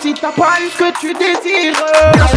si t'as pas ce que tu désires.